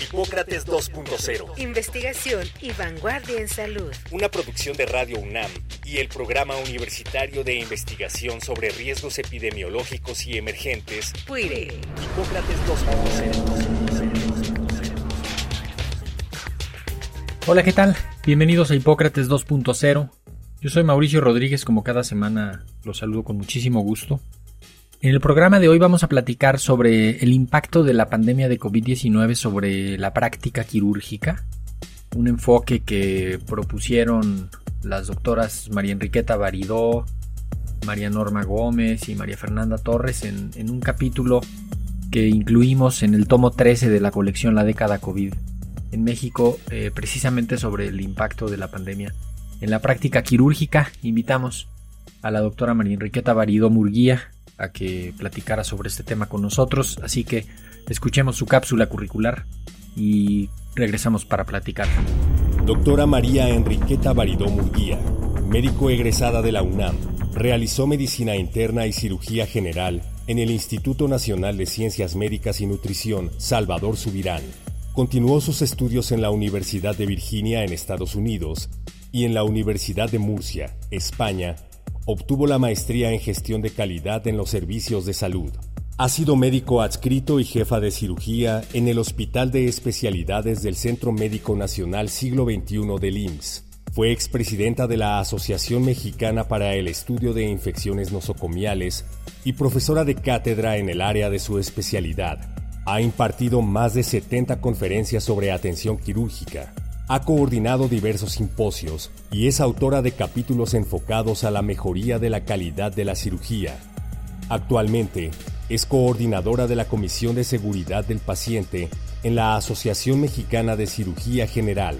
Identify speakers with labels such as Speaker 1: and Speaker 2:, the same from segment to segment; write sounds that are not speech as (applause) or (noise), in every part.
Speaker 1: Hipócrates 2.0.
Speaker 2: Investigación y vanguardia en salud.
Speaker 1: Una producción de Radio UNAM y el Programa Universitario de Investigación sobre Riesgos Epidemiológicos y Emergentes.
Speaker 2: PUIRE.
Speaker 1: Hipócrates 2.0.
Speaker 3: Hola, ¿qué tal? Bienvenidos a Hipócrates 2.0. Yo soy Mauricio Rodríguez, como cada semana los saludo con muchísimo gusto. En el programa de hoy vamos a platicar sobre el impacto de la pandemia de COVID-19 sobre la práctica quirúrgica, un enfoque que propusieron las doctoras María Enriqueta Baridó, María Norma Gómez y María Fernanda Torres en, en un capítulo que incluimos en el tomo 13 de la colección La década COVID en México, eh, precisamente sobre el impacto de la pandemia en la práctica quirúrgica. Invitamos a la doctora María Enriqueta Baridó Murguía, a que platicara sobre este tema con nosotros, así que escuchemos su cápsula curricular y regresamos para platicar.
Speaker 1: Doctora María Enriqueta Baridó Murguía, médico egresada de la UNAM, realizó medicina interna y cirugía general en el Instituto Nacional de Ciencias Médicas y Nutrición Salvador Subirán. Continuó sus estudios en la Universidad de Virginia en Estados Unidos y en la Universidad de Murcia, España, obtuvo la maestría en gestión de calidad en los servicios de salud. Ha sido médico adscrito y jefa de cirugía en el Hospital de Especialidades del Centro Médico Nacional Siglo XXI del IMSS. Fue expresidenta de la Asociación Mexicana para el Estudio de Infecciones Nosocomiales y profesora de cátedra en el área de su especialidad. Ha impartido más de 70 conferencias sobre atención quirúrgica, ha coordinado diversos simposios y es autora de capítulos enfocados a la mejoría de la calidad de la cirugía. Actualmente, es coordinadora de la Comisión de Seguridad del Paciente en la Asociación Mexicana de Cirugía General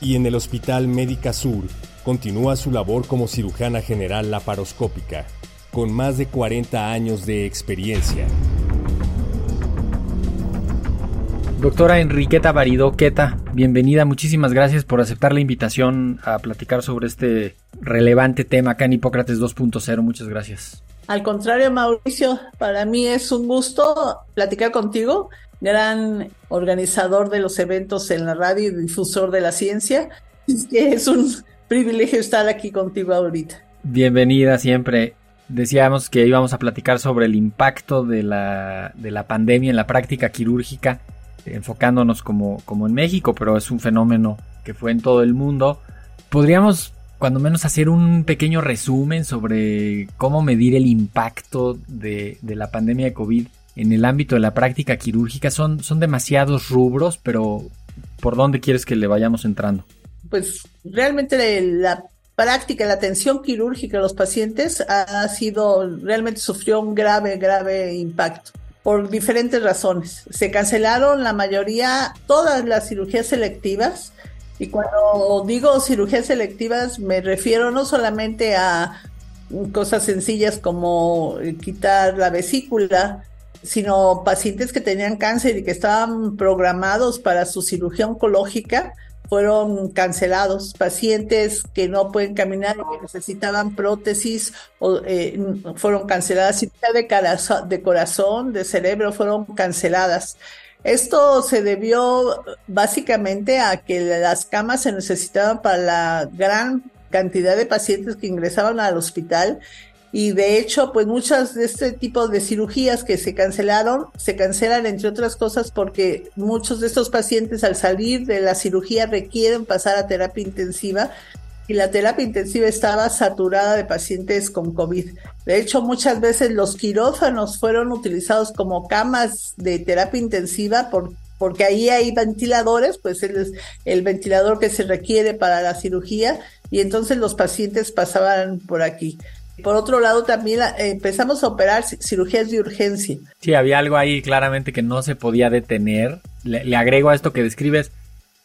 Speaker 1: y en el Hospital Médica Sur continúa su labor como cirujana general laparoscópica, con más de 40 años de experiencia.
Speaker 3: Doctora Enriqueta Baridó Queta, bienvenida, muchísimas gracias por aceptar la invitación a platicar sobre este relevante tema acá en Hipócrates 2.0, muchas gracias.
Speaker 4: Al contrario, Mauricio, para mí es un gusto platicar contigo, gran organizador de los eventos en la radio y difusor de la ciencia. Es que es un privilegio estar aquí contigo ahorita.
Speaker 3: Bienvenida siempre. Decíamos que íbamos a platicar sobre el impacto de la, de la pandemia en la práctica quirúrgica enfocándonos como, como en México, pero es un fenómeno que fue en todo el mundo. Podríamos, cuando menos, hacer un pequeño resumen sobre cómo medir el impacto de, de la pandemia de COVID en el ámbito de la práctica quirúrgica. Son, son demasiados rubros, pero ¿por dónde quieres que le vayamos entrando?
Speaker 4: Pues realmente la práctica, la atención quirúrgica a los pacientes ha sido, realmente sufrió un grave, grave impacto por diferentes razones. Se cancelaron la mayoría, todas las cirugías selectivas. Y cuando digo cirugías selectivas me refiero no solamente a cosas sencillas como quitar la vesícula, sino pacientes que tenían cáncer y que estaban programados para su cirugía oncológica fueron cancelados, pacientes que no pueden caminar y que necesitaban prótesis o, eh, fueron canceladas, cirugía de, de corazón, de cerebro fueron canceladas. Esto se debió básicamente a que las camas se necesitaban para la gran cantidad de pacientes que ingresaban al hospital y de hecho, pues muchas de este tipo de cirugías que se cancelaron, se cancelan entre otras cosas porque muchos de estos pacientes al salir de la cirugía requieren pasar a terapia intensiva y la terapia intensiva estaba saturada de pacientes con COVID. De hecho, muchas veces los quirófanos fueron utilizados como camas de terapia intensiva por, porque ahí hay ventiladores, pues el, el ventilador que se requiere para la cirugía y entonces los pacientes pasaban por aquí. Por otro lado, también eh, empezamos a operar cirugías de urgencia.
Speaker 3: Sí, había algo ahí claramente que no se podía detener. Le, agrego a esto que describes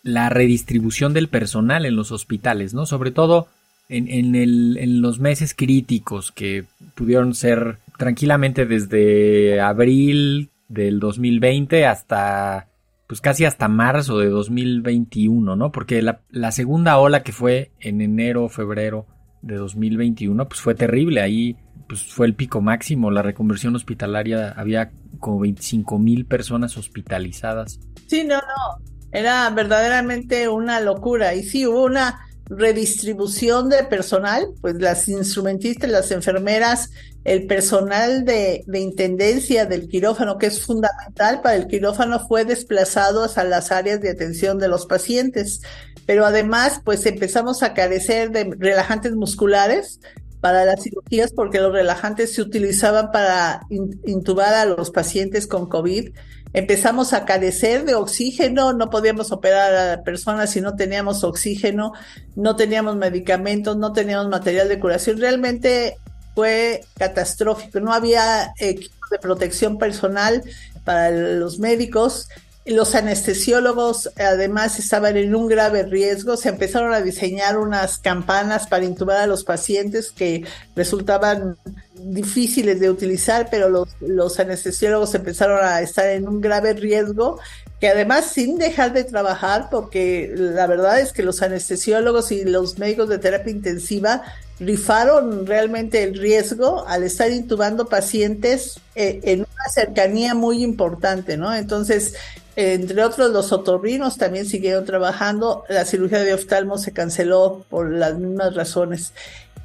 Speaker 3: la redistribución del personal en los hospitales, ¿no? Sobre todo en, en, los meses críticos que pudieron ser tranquilamente desde abril del 2020 hasta pues casi hasta marzo de 2021, ¿no? Porque la, la segunda ola que fue en enero, febrero de 2021, pues fue terrible. Ahí pues fue el pico máximo. La reconversión hospitalaria había como 25 mil personas hospitalizadas.
Speaker 4: Sí, no, no. Era verdaderamente una locura. Y sí, hubo una redistribución de personal, pues las instrumentistas, las enfermeras, el personal de, de, intendencia del quirófano, que es fundamental para el quirófano, fue desplazado a las áreas de atención de los pacientes. Pero además, pues empezamos a carecer de relajantes musculares para las cirugías porque los relajantes se utilizaban para intubar a los pacientes con COVID empezamos a carecer de oxígeno, no podíamos operar a personas si no teníamos oxígeno, no teníamos medicamentos, no teníamos material de curación. Realmente fue catastrófico, no había equipo de protección personal para los médicos. Los anestesiólogos además estaban en un grave riesgo, se empezaron a diseñar unas campanas para intubar a los pacientes que resultaban difíciles de utilizar, pero los, anestesiólogos empezaron a estar en un grave riesgo, que además sin dejar de trabajar, porque la verdad es que los anestesiólogos y los médicos de terapia intensiva rifaron realmente el riesgo al estar intubando pacientes eh, en una cercanía muy importante, ¿no? Entonces, entre otros, los otorrinos también siguieron trabajando. La cirugía de oftalmo se canceló por las mismas razones.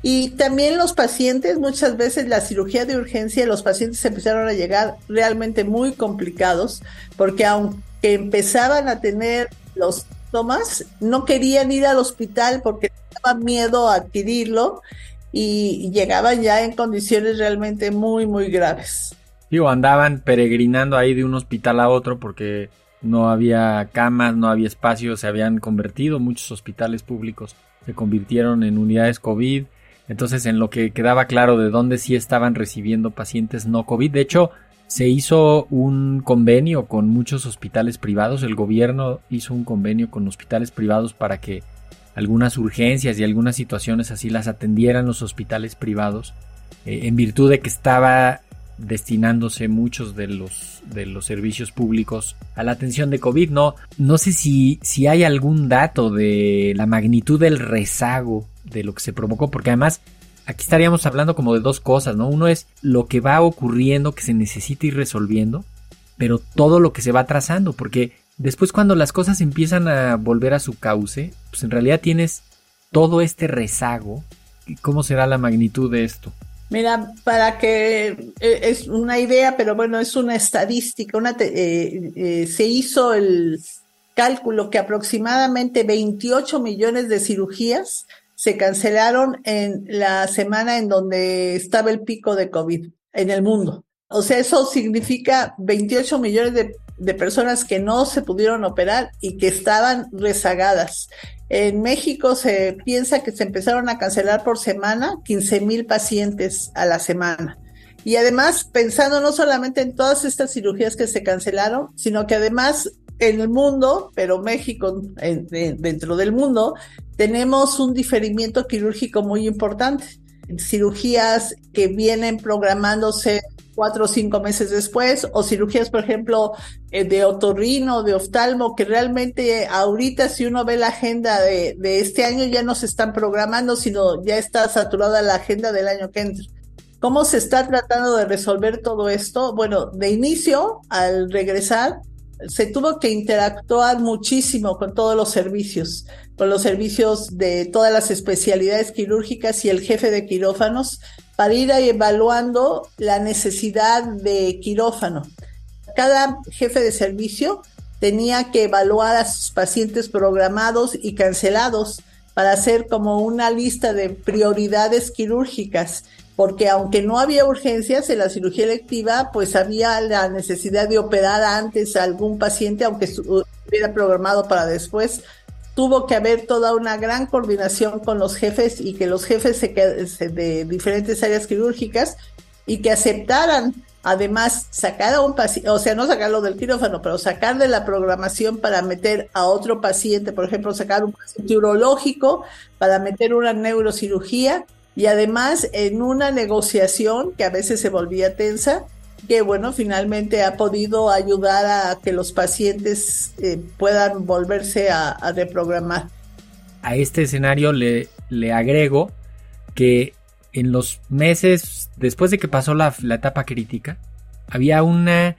Speaker 4: Y también los pacientes, muchas veces la cirugía de urgencia, los pacientes empezaron a llegar realmente muy complicados, porque aunque empezaban a tener los síntomas, no querían ir al hospital porque tenían miedo a adquirirlo y llegaban ya en condiciones realmente muy, muy graves.
Speaker 3: Digo, andaban peregrinando ahí de un hospital a otro porque no había camas, no había espacio, se habían convertido, muchos hospitales públicos se convirtieron en unidades COVID entonces, en lo que quedaba claro de dónde sí estaban recibiendo pacientes no COVID, de hecho, se hizo un convenio con muchos hospitales privados, el gobierno hizo un convenio con hospitales privados para que algunas urgencias y algunas situaciones así las atendieran los hospitales privados, eh, en virtud de que estaba destinándose muchos de los, de los servicios públicos a la atención de COVID. No, no sé si, si hay algún dato de la magnitud del rezago de lo que se provocó, porque además aquí estaríamos hablando como de dos cosas, ¿no? Uno es lo que va ocurriendo que se necesita ir resolviendo, pero todo lo que se va trazando, porque después cuando las cosas empiezan a volver a su cauce, pues en realidad tienes todo este rezago. ¿Cómo será la magnitud de esto?
Speaker 4: Mira, para que eh, es una idea, pero bueno, es una estadística. Una eh, eh, se hizo el cálculo que aproximadamente 28 millones de cirugías se cancelaron en la semana en donde estaba el pico de COVID en el mundo. O sea, eso significa 28 millones de, de personas que no se pudieron operar y que estaban rezagadas. En México se piensa que se empezaron a cancelar por semana 15 mil pacientes a la semana. Y además, pensando no solamente en todas estas cirugías que se cancelaron, sino que además en el mundo, pero México dentro del mundo, tenemos un diferimiento quirúrgico muy importante. Cirugías que vienen programándose cuatro o cinco meses después, o cirugías, por ejemplo, eh, de otorrino, de oftalmo, que realmente ahorita si uno ve la agenda de, de este año ya no se están programando, sino ya está saturada la agenda del año que entra. ¿Cómo se está tratando de resolver todo esto? Bueno, de inicio, al regresar, se tuvo que interactuar muchísimo con todos los servicios, con los servicios de todas las especialidades quirúrgicas y el jefe de quirófanos para ir evaluando la necesidad de quirófano. Cada jefe de servicio tenía que evaluar a sus pacientes programados y cancelados para hacer como una lista de prioridades quirúrgicas porque aunque no había urgencias en la cirugía electiva, pues había la necesidad de operar antes a algún paciente, aunque estuviera programado para después. Tuvo que haber toda una gran coordinación con los jefes y que los jefes de diferentes áreas quirúrgicas y que aceptaran además sacar a un paciente, o sea, no sacarlo del quirófano, pero sacar de la programación para meter a otro paciente, por ejemplo, sacar un paciente urológico para meter una neurocirugía y además en una negociación que a veces se volvía tensa, que bueno, finalmente ha podido ayudar a que los pacientes eh, puedan volverse a, reprogramar.
Speaker 3: A este escenario le, le agrego que en los meses después de que pasó la, etapa crítica, había una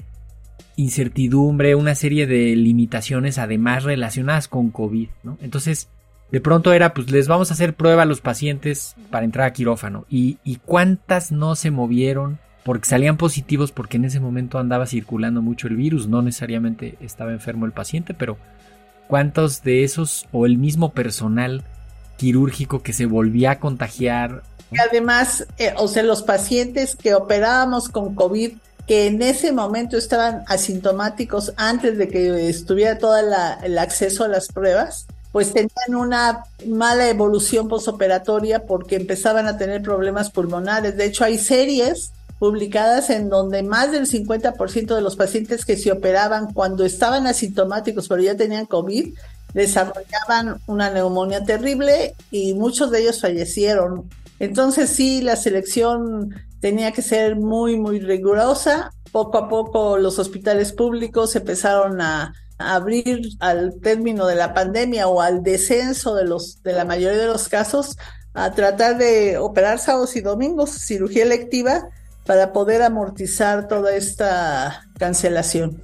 Speaker 3: incertidumbre, una serie de limitaciones además relacionadas con COVID, ¿no? Entonces, de pronto era, pues les vamos a hacer prueba a los pacientes para entrar a quirófano. Y, y cuántas no se movieron porque salían positivos porque en ese momento andaba circulando mucho el virus, no necesariamente estaba enfermo el paciente, pero cuántos de esos o el mismo personal quirúrgico que se volvía a contagiar
Speaker 4: y además, eh, o sea, los pacientes que operábamos con COVID, que en ese momento estaban asintomáticos antes de que estuviera todo el acceso a las pruebas, pues tenían una mala evolución posoperatoria porque empezaban a tener problemas pulmonares. De hecho, hay series publicadas en donde más del 50% de los pacientes que se operaban cuando estaban asintomáticos pero ya tenían COVID desarrollaban una neumonía terrible y muchos de ellos fallecieron. Entonces sí, la selección tenía que ser muy, muy rigurosa. Poco a poco los hospitales públicos empezaron a, abrir al término de la pandemia o al descenso de los de la mayoría de los casos a tratar de operar sábados y domingos, cirugía electiva, para poder amortizar toda esta cancelación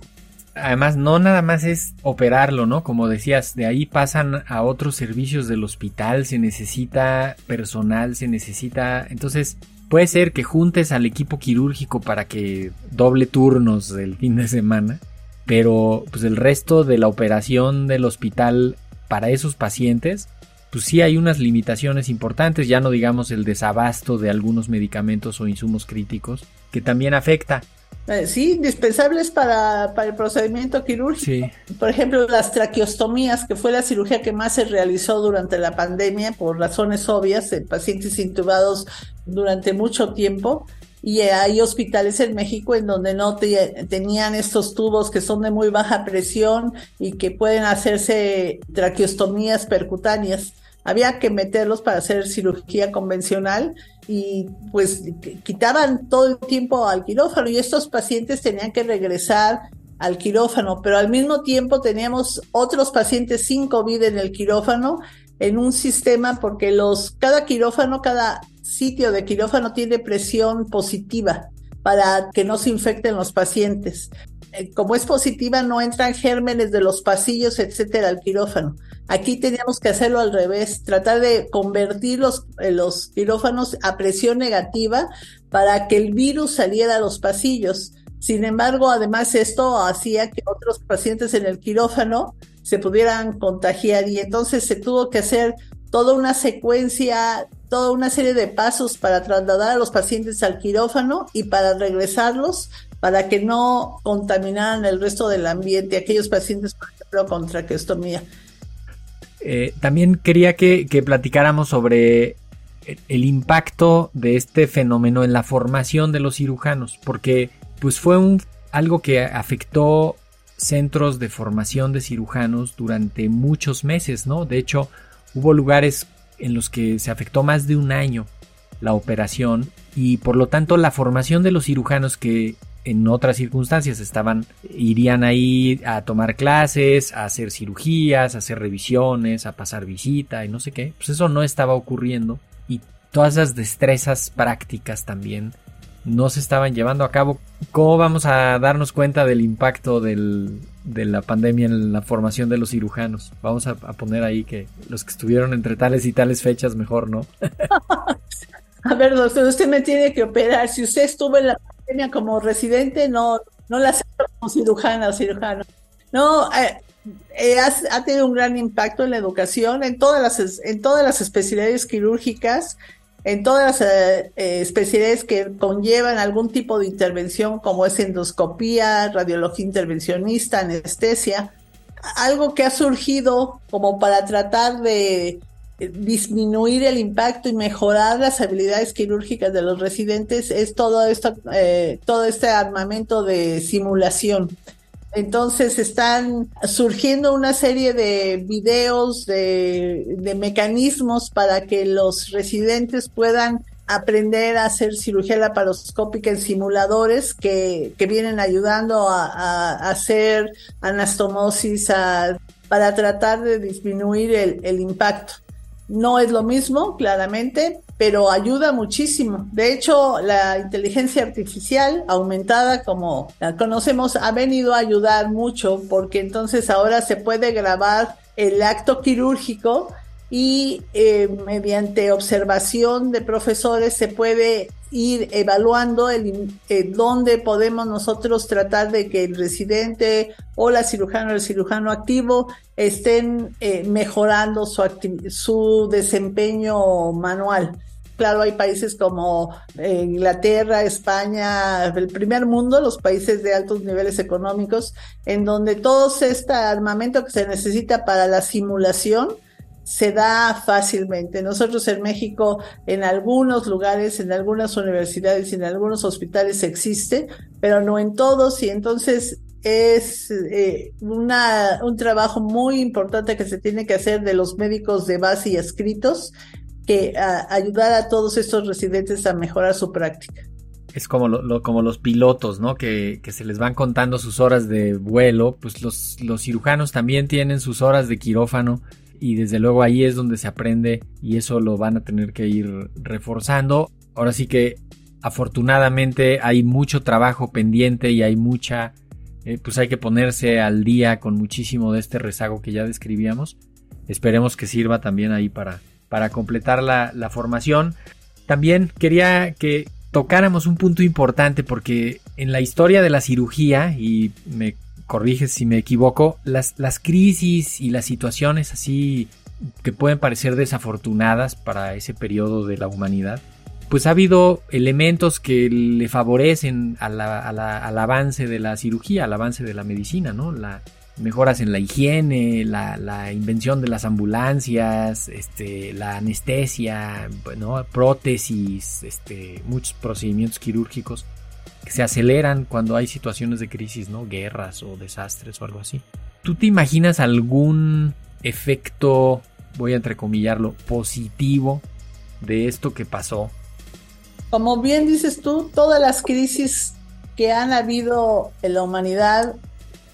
Speaker 3: además no nada más es operarlo, ¿no? Como decías, de ahí pasan a otros servicios del hospital, se necesita personal, se necesita... Entonces, puede ser que juntes al equipo quirúrgico para que doble turnos del (laughs) fin de semana, pero pues el resto de la operación del hospital para esos pacientes, pues sí hay unas limitaciones importantes, ya no digamos el desabasto de algunos medicamentos o insumos críticos, que también afecta.
Speaker 4: Eh, sí, indispensables para, para, el procedimiento quirúrgico. Por ejemplo, las traqueostomías, que fue la cirugía que más se realizó durante la pandemia por razones obvias, en pacientes intubados durante mucho tiempo. Y hay hospitales en México en donde no tenían estos tubos que son de muy baja presión y que pueden hacerse traqueostomías percutáneas había que meterlos para hacer cirugía convencional y pues quitaban todo el tiempo al quirófano y estos pacientes tenían que regresar al quirófano, pero al mismo tiempo teníamos otros pacientes sin COVID en el quirófano en un sistema porque los cada quirófano, cada sitio de quirófano tiene presión positiva para que no se infecten los pacientes. Eh, como es positiva, no entran gérmenes de los pasillos, etcétera, al quirófano. Aquí teníamos que hacerlo al revés, tratar de convertir los, eh, los quirófanos a presión negativa para que el virus saliera a los pasillos. Sin embargo, además esto hacía que otros pacientes en el quirófano se pudieran contagiar y entonces se tuvo que hacer toda una secuencia, toda una serie de pasos para trasladar a los pacientes al quirófano y para regresarlos para que no contaminaran el resto del ambiente, aquellos pacientes, por ejemplo, con traqueostomía.
Speaker 3: Eh, también quería que, platicáramos sobre el impacto de este fenómeno en la formación de los cirujanos, porque pues fue un, algo que afectó centros de formación de cirujanos durante muchos meses, ¿no? De hecho, hubo lugares en los que se afectó más de un año la operación y por lo tanto la formación de los cirujanos que en otras circunstancias estaban irían ahí a tomar clases, a hacer cirugías, a hacer revisiones, a pasar visita y no sé qué. Pues eso no estaba ocurriendo y todas esas destrezas prácticas también no se estaban llevando a cabo. ¿Cómo vamos a darnos cuenta del impacto del, de la pandemia en la formación de los cirujanos? Vamos a, poner ahí que los que estuvieron entre tales y tales fechas mejor, ¿no? (laughs)
Speaker 4: a ver, doctor, usted me tiene que operar. Si usted estuvo en la como residente, no, no la acepto como cirujana o cirujano. No, eh, eh, ha, tenido un gran impacto en la educación, en todas las, en todas las especialidades quirúrgicas, en todas las eh, especialidades que conllevan algún tipo de intervención, como es endoscopía, radiología intervencionista, anestesia. Algo que ha surgido como para tratar de disminuir el impacto y mejorar las habilidades quirúrgicas de los residentes es todo esto, eh, todo este armamento de simulación. Entonces están surgiendo una serie de videos, de, de mecanismos para que los residentes puedan aprender a hacer cirugía laparoscópica en simuladores que, que vienen ayudando a, a, hacer anastomosis para tratar de disminuir el, el impacto. No es lo mismo, claramente, pero ayuda muchísimo. De hecho, la inteligencia artificial aumentada, como la conocemos, ha venido a ayudar mucho porque entonces ahora se puede grabar el acto quirúrgico y eh, mediante observación de profesores se puede ir evaluando el, eh, dónde podemos nosotros tratar de que el residente o la cirujana o el cirujano activo estén eh, mejorando su, su desempeño manual. Claro, hay países como Inglaterra, España, el primer mundo, los países de altos niveles económicos, en donde todo este armamento que se necesita para la simulación se da fácilmente. Nosotros en México, en algunos lugares, en algunas universidades en algunos hospitales existe, pero no en todos y entonces es eh, una, un trabajo muy importante que se tiene que hacer de los médicos de base y escritos que ayudar a todos estos residentes a mejorar su práctica.
Speaker 3: Es como, lo, como los pilotos, ¿no? Que, que, se les van contando sus horas de vuelo. Pues los, los cirujanos también tienen sus horas de quirófano y desde luego ahí es donde se aprende y eso lo van a tener que ir reforzando. Ahora sí que afortunadamente hay mucho trabajo pendiente y hay mucha, eh, pues hay que ponerse al día con muchísimo de este rezago que ya describíamos. Esperemos que sirva también ahí para, para completar la, formación. También quería que tocáramos un punto importante porque en la historia de la cirugía, y me corriges si me equivoco, las, las crisis y las situaciones así que pueden parecer desafortunadas para ese periodo de la humanidad, pues ha habido elementos que le favorecen al avance de la cirugía, al avance de la medicina, ¿no? La, mejoras en la higiene, la, invención de las ambulancias, este, la anestesia, prótesis, este, muchos procedimientos quirúrgicos que se aceleran cuando hay situaciones de crisis, ¿no? Guerras o desastres o algo así. ¿Tú te imaginas algún efecto, voy a entrecomillarlo, positivo de esto que pasó?
Speaker 4: Como bien dices tú, todas las crisis que han habido en la humanidad,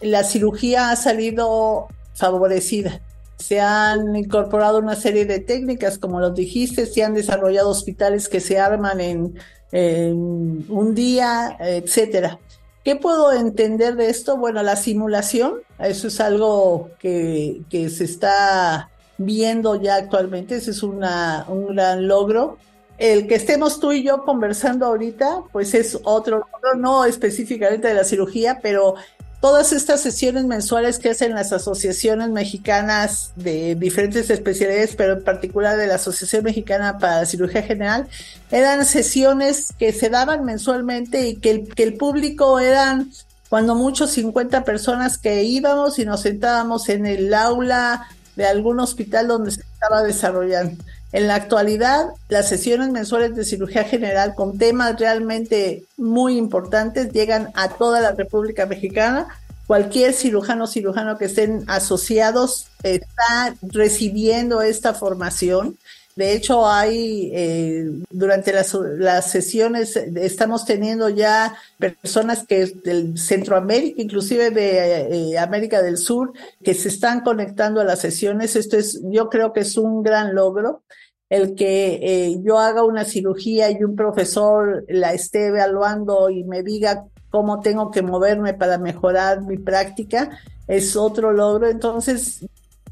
Speaker 4: la cirugía ha salido favorecida. Se han incorporado una serie de técnicas, como lo dijiste, se han desarrollado hospitales que se arman en un día, etcétera. ¿Qué puedo entender de esto? Bueno, la simulación, eso es algo que, se está viendo ya actualmente, ese es un gran logro. El que estemos tú y yo conversando ahorita, pues es otro logro, no específicamente de la cirugía, pero todas estas sesiones mensuales que hacen las asociaciones mexicanas de diferentes especialidades, pero en particular de la Asociación Mexicana para Cirugía General, eran sesiones que se daban mensualmente y que el, que el público eran cuando muchos 50 personas que íbamos y nos sentábamos en el aula de algún hospital donde se estaba desarrollando. En la actualidad, las sesiones mensuales de cirugía general con temas realmente muy importantes llegan a toda la República Mexicana. Cualquier cirujano o cirujano que estén asociados está recibiendo esta formación. De hecho, hay eh, durante las, las, sesiones estamos teniendo ya personas que del Centroamérica, inclusive de eh, América del Sur, que se están conectando a las sesiones. Esto es, yo creo que es un gran logro el que eh, yo haga una cirugía y un profesor la esté evaluando y me diga cómo tengo que moverme para mejorar mi práctica, es otro logro. Entonces,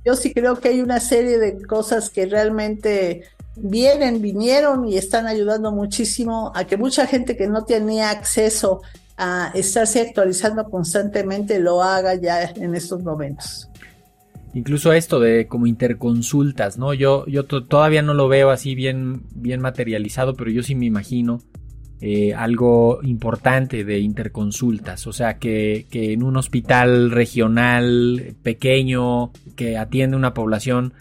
Speaker 4: yo sí creo que hay una serie de cosas que realmente vienen, vinieron y están ayudando muchísimo a que mucha gente que no tenía acceso a estarse actualizando constantemente lo haga ya en estos momentos.
Speaker 3: Incluso esto de como interconsultas, ¿no? Yo, yo todavía no lo veo así bien, bien materializado, pero yo sí me imagino eh, algo importante de interconsultas. O sea, que, que, en un hospital regional pequeño que atiende una población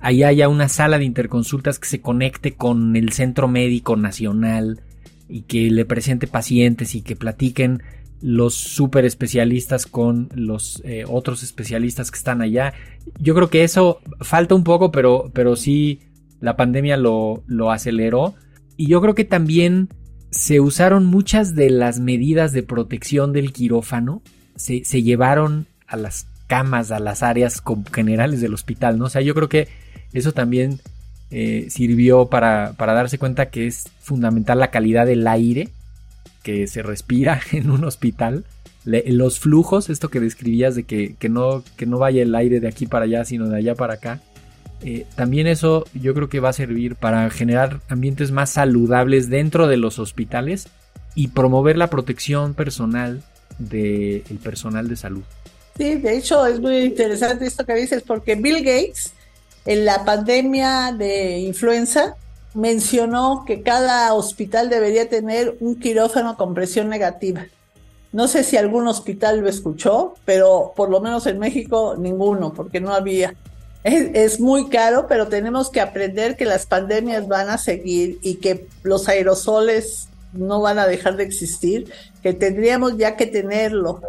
Speaker 3: ahí haya una sala de interconsultas que se conecte con el Centro Médico Nacional y que le presente pacientes y que platiquen los super especialistas con los eh, otros especialistas que están allá. Yo creo que eso falta un poco, pero, pero sí la pandemia lo, lo aceleró. Y yo creo que también se usaron muchas de las medidas de protección del quirófano, se, llevaron a las camas, a las áreas generales del hospital, ¿no? O sea, yo creo que eso también eh, sirvió para, darse cuenta que es fundamental la calidad del aire que se respira (laughs) en un hospital. los flujos, esto que describías de que, no, que no vaya el aire de aquí para allá, sino de allá para acá. Eh, también eso yo creo que va a servir para generar ambientes más saludables dentro de los hospitales y promover la protección personal del personal de salud.
Speaker 4: Sí, de hecho es muy interesante esto que dices porque Bill Gates en la pandemia de influenza mencionó que cada hospital debería tener un quirófano con presión negativa. No sé si algún hospital lo escuchó, pero por lo menos en México ninguno, porque no había. Es, muy caro, pero tenemos que aprender que las pandemias van a seguir y que los aerosoles no van a dejar de existir, que tendríamos ya que tenerlo.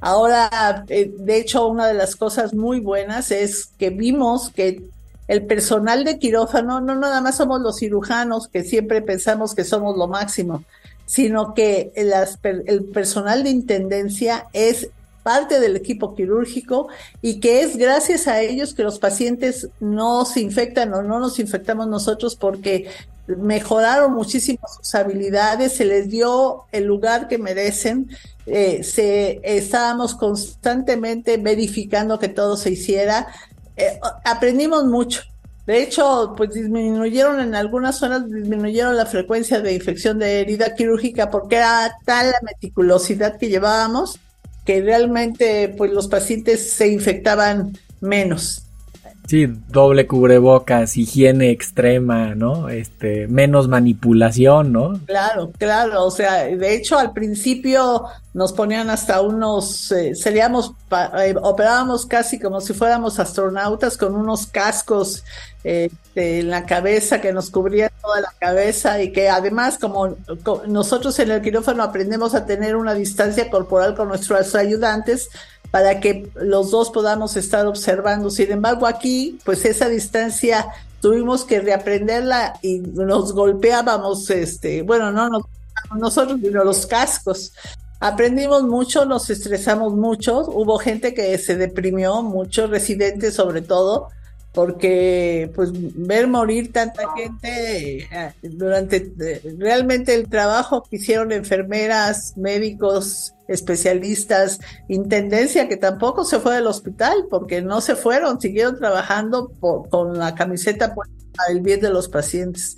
Speaker 4: Ahora, eh, de hecho, una de las cosas muy buenas es que vimos que el personal de quirófano no nada más somos los cirujanos que siempre pensamos que somos lo máximo, sino que el personal de intendencia es parte del equipo quirúrgico y que es gracias a ellos que los pacientes no se infectan o no nos infectamos nosotros porque mejoraron muchísimo sus habilidades, se les dio el lugar que merecen, eh, se, estábamos constantemente verificando que todo se hiciera, eh, aprendimos mucho. De hecho, pues disminuyeron en algunas zonas, disminuyeron la frecuencia de infección de herida quirúrgica porque era tal la meticulosidad que llevábamos que realmente pues los pacientes se infectaban menos.
Speaker 3: Sí, doble cubrebocas, higiene extrema, ¿no? Este, menos manipulación, ¿no?
Speaker 4: Claro, claro. O sea, de hecho, al principio nos ponían hasta unos, eh, seríamos, eh, operábamos casi como si fuéramos astronautas con unos cascos eh, en la cabeza que nos cubrían toda la cabeza y que además, como nosotros en el quirófano aprendemos a tener una distancia corporal con nuestros ayudantes, para que los dos podamos estar observando. Sin embargo, aquí, pues esa distancia tuvimos que reaprenderla y nos golpeábamos, este, bueno, no, no nosotros, sino los cascos. Aprendimos mucho, nos estresamos mucho, hubo gente que se deprimió, muchos residentes sobre todo, porque pues ver morir tanta gente eh, durante eh, realmente el trabajo que hicieron enfermeras, médicos, especialistas, intendencia que tampoco se fue del hospital porque no se fueron, siguieron trabajando con la camiseta para el bien de los pacientes.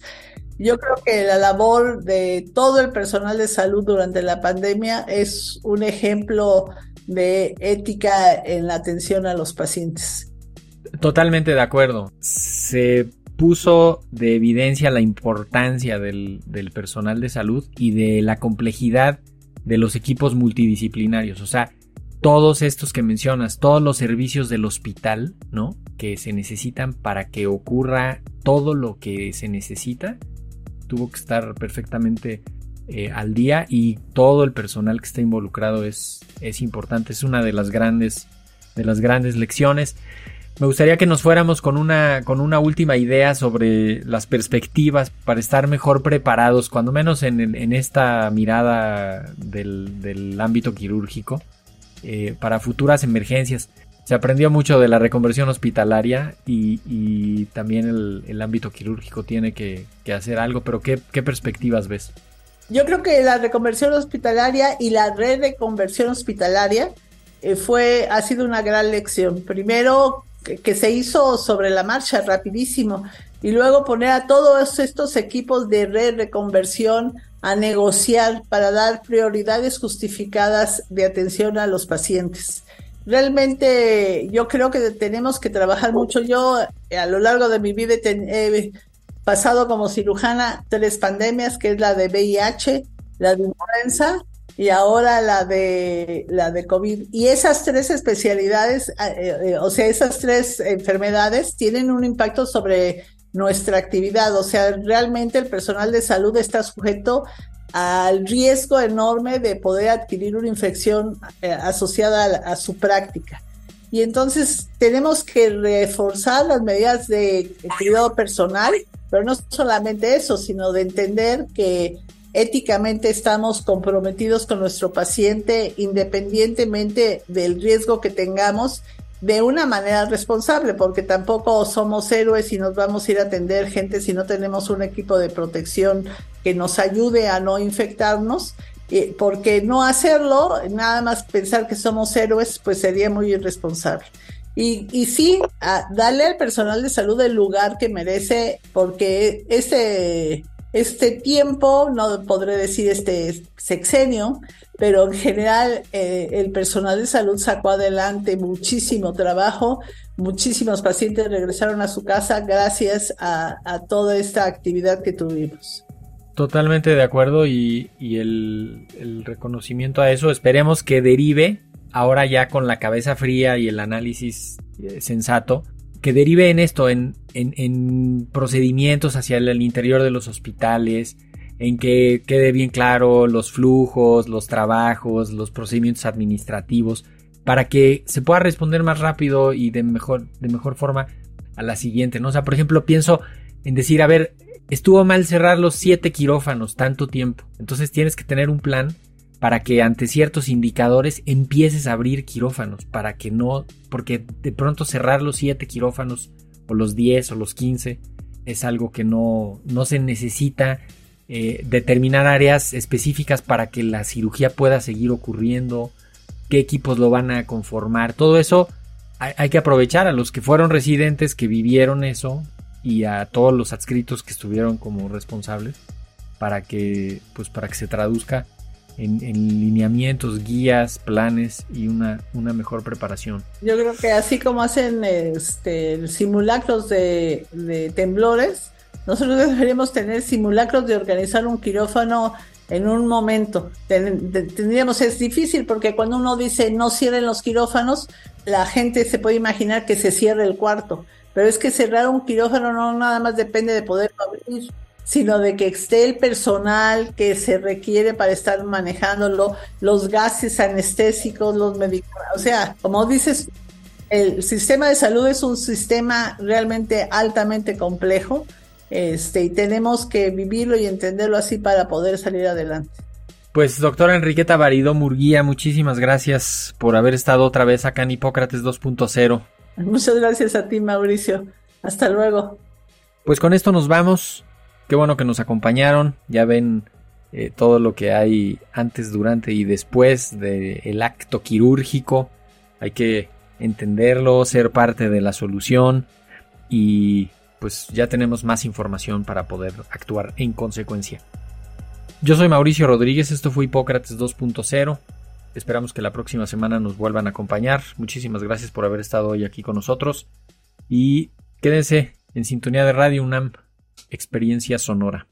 Speaker 4: Yo creo que la labor de todo el personal de salud durante la pandemia es un ejemplo de ética en la atención a los pacientes.
Speaker 3: Totalmente de acuerdo. Se puso de evidencia la importancia del, personal de salud y de la complejidad de los equipos multidisciplinarios. O sea, todos estos que mencionas, todos los servicios del hospital, ¿no? Que se necesitan para que ocurra todo lo que se necesita, tuvo que estar perfectamente eh, al día y todo el personal que está involucrado es, es importante. Es una de las grandes, de las grandes lecciones. Me gustaría que nos fuéramos con una, con una última idea sobre las perspectivas para estar mejor preparados, cuando menos en, esta mirada del, ámbito quirúrgico, eh, para futuras emergencias. Se aprendió mucho de la reconversión hospitalaria y, también el, ámbito quirúrgico tiene que, hacer algo, pero ¿qué, perspectivas ves?
Speaker 4: Yo creo que la reconversión hospitalaria y la red de conversión hospitalaria eh, fue, ha sido una gran lección. Primero, que, se hizo sobre la marcha rapidísimo y luego poner a todos estos equipos de red de conversión a negociar para dar prioridades justificadas de atención a los pacientes. Realmente yo creo que tenemos que trabajar mucho. Yo a lo largo de mi vida he pasado como cirujana tres pandemias, que es la de VIH, la de influenza y ahora la de la de COVID. Y esas tres especialidades, eh, eh, o sea, esas tres enfermedades tienen un impacto sobre nuestra actividad. O sea, realmente el personal de salud está sujeto al riesgo enorme de poder adquirir una infección eh, asociada a, su práctica. Y entonces tenemos que reforzar las medidas de cuidado personal, pero no solamente eso, sino de entender que éticamente estamos comprometidos con nuestro paciente independientemente del riesgo que tengamos de una manera responsable, porque tampoco somos héroes y nos vamos a ir a atender gente si no tenemos un equipo de protección que nos ayude a no infectarnos, eh, porque no hacerlo, nada más pensar que somos héroes, pues sería muy irresponsable. Y, sí, a darle al personal de salud el lugar que merece, porque este, este tiempo, no podré decir este sexenio, pero en general eh, el personal de salud sacó adelante muchísimo trabajo, muchísimos pacientes regresaron a su casa gracias a, toda esta actividad que tuvimos.
Speaker 3: Totalmente de acuerdo y, el, reconocimiento a eso esperemos que derive ahora ya con la cabeza fría y el análisis eh, sensato, que derive en esto, en, en, en procedimientos hacia el interior de los hospitales, en que quede bien claro los flujos, los trabajos, los procedimientos administrativos, para que se pueda responder más rápido y de mejor, de mejor forma a la siguiente, ¿no? O sea, por ejemplo, pienso en decir, a ver, estuvo mal cerrar los siete quirófanos tanto tiempo. Entonces tienes que tener un plan para que ante ciertos indicadores empieces a abrir quirófanos, para que no, porque de pronto cerrar los siete quirófanos o los 10 o los 15 es algo que no, no se necesita eh, determinar áreas específicas para que la cirugía pueda seguir ocurriendo, qué equipos lo van a conformar, todo eso hay, que aprovechar a los que fueron residentes, que vivieron eso y a todos los adscritos que estuvieron como responsables para que, pues, para que se traduzca en, lineamientos, guías, planes y una, una mejor preparación.
Speaker 4: Yo creo que así como hacen este, simulacros de, de temblores, nosotros deberíamos tener simulacros de organizar un quirófano en un momento. Tendríamos, es difícil porque cuando uno dice no cierren los quirófanos, la gente se puede imaginar que se cierre el cuarto. Pero es que cerrar un quirófano no nada más depende de poder abrir, sino de que esté el personal que se requiere para estar manejándolo, los gases anestésicos, los medicamentos. O sea, como dices, el sistema de salud es un sistema realmente altamente complejo este, y tenemos que vivirlo y entenderlo así para poder salir adelante.
Speaker 3: Pues doctora Enriqueta Barido Murguía, muchísimas gracias por haber estado otra vez acá en Hipócrates 2.0.
Speaker 4: Muchas gracias a ti, Mauricio. Hasta luego.
Speaker 3: Pues con esto nos vamos. Qué bueno que nos acompañaron. Ya ven eh, todo lo que hay antes, durante y después del acto quirúrgico. Hay que entenderlo, ser parte de la solución y pues ya tenemos más información para poder actuar en consecuencia. Yo soy Mauricio Rodríguez, esto fue Hipócrates 2.0. Esperamos que la próxima semana nos vuelvan a acompañar. Muchísimas gracias por haber estado hoy aquí con nosotros. Y quédense en sintonía de Radio UNAM, Experiencia Sonora.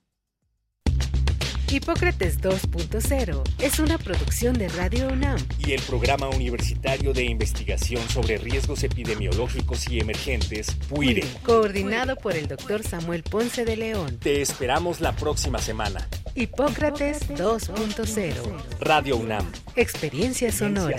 Speaker 2: Hipócrates 2.0 es una producción de Radio UNAM
Speaker 1: y el Programa Universitario de Investigación sobre Riesgos Epidemiológicos y Emergentes, PUIRE,
Speaker 2: coordinado por el doctor Samuel Ponce de León.
Speaker 1: Te esperamos la próxima semana.
Speaker 2: Hipócrates 2.0
Speaker 1: Radio UNAM.
Speaker 2: Experiencia sonora.